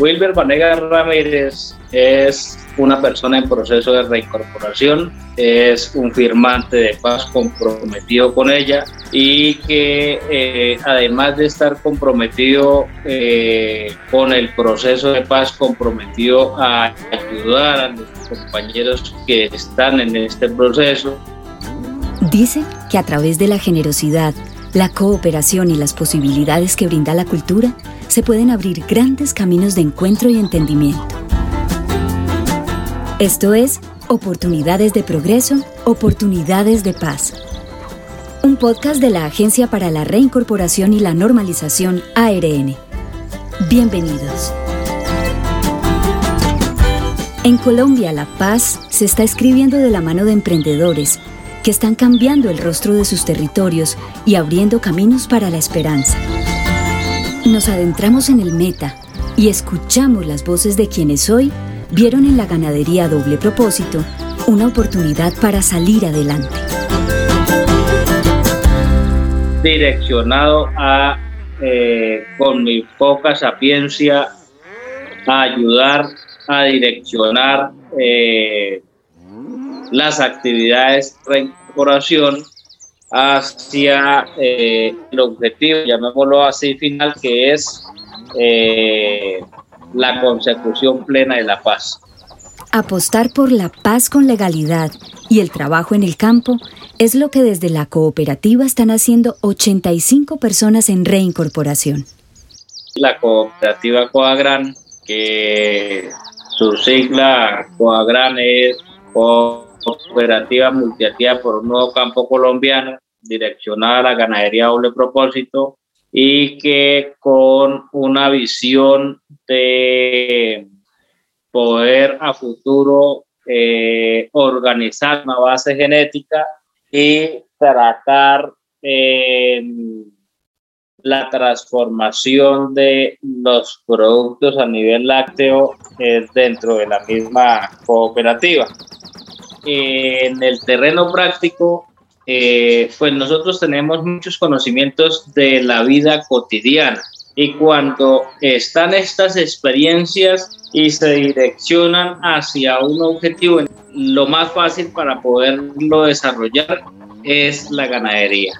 Wilber Vanegas Ramírez es una persona en proceso de reincorporación, es un firmante de paz comprometido con ella y que eh, además de estar comprometido eh, con el proceso de paz, comprometido a ayudar a los compañeros que están en este proceso. Dice que a través de la generosidad, la cooperación y las posibilidades que brinda la cultura, se pueden abrir grandes caminos de encuentro y entendimiento. Esto es Oportunidades de Progreso, Oportunidades de Paz. Un podcast de la Agencia para la Reincorporación y la Normalización ARN. Bienvenidos. En Colombia, la paz se está escribiendo de la mano de emprendedores que están cambiando el rostro de sus territorios y abriendo caminos para la esperanza. Nos adentramos en el meta y escuchamos las voces de quienes hoy vieron en la ganadería doble propósito una oportunidad para salir adelante. Direccionado a, eh, con mi poca sapiencia, ayudar a direccionar eh, las actividades de reincorporación hacia eh, el objetivo, llamémoslo así, final, que es eh, la consecución plena de la paz. Apostar por la paz con legalidad y el trabajo en el campo es lo que desde la cooperativa están haciendo 85 personas en reincorporación. La cooperativa Coagran, que su sigla Coagran es cooperativa multiactiva por un nuevo campo colombiano, direccionada a la ganadería doble propósito y que con una visión de poder a futuro eh, organizar una base genética y tratar la transformación de los productos a nivel lácteo eh, dentro de la misma cooperativa. En el terreno práctico, eh, pues nosotros tenemos muchos conocimientos de la vida cotidiana y cuando están estas experiencias y se direccionan hacia un objetivo, lo más fácil para poderlo desarrollar es la ganadería.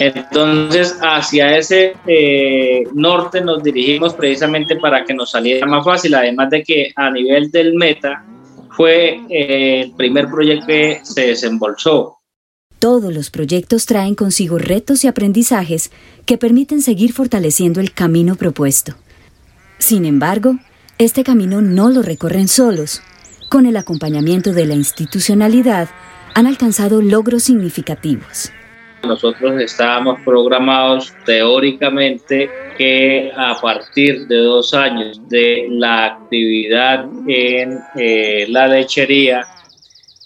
Entonces, hacia ese eh, norte nos dirigimos precisamente para que nos saliera más fácil, además de que a nivel del meta, fue eh, el primer proyecto que se desembolsó. Todos los proyectos traen consigo retos y aprendizajes que permiten seguir fortaleciendo el camino propuesto. Sin embargo, este camino no lo recorren solos. Con el acompañamiento de la institucionalidad, han alcanzado logros significativos. Nosotros estábamos programados teóricamente que a partir de dos años de la actividad en eh, la lechería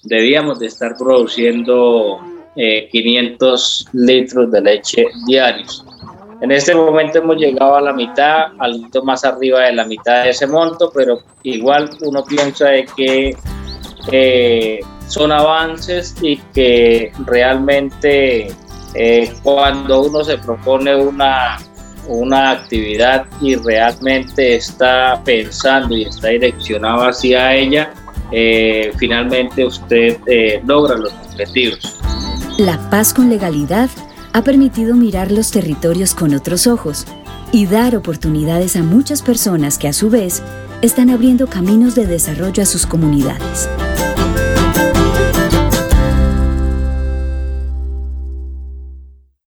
debíamos de estar produciendo 500 eh, litros de leche diarios. En este momento hemos llegado a la mitad, algo más arriba de la mitad de ese monto, pero igual uno piensa de que eh, son avances y que realmente eh, cuando uno se propone una, una actividad y realmente está pensando y está direccionado hacia ella, eh, finalmente usted logra los objetivos. La paz con legalidad ha permitido mirar los territorios con otros ojos y dar oportunidades a muchas personas que a su vez están abriendo caminos de desarrollo a sus comunidades.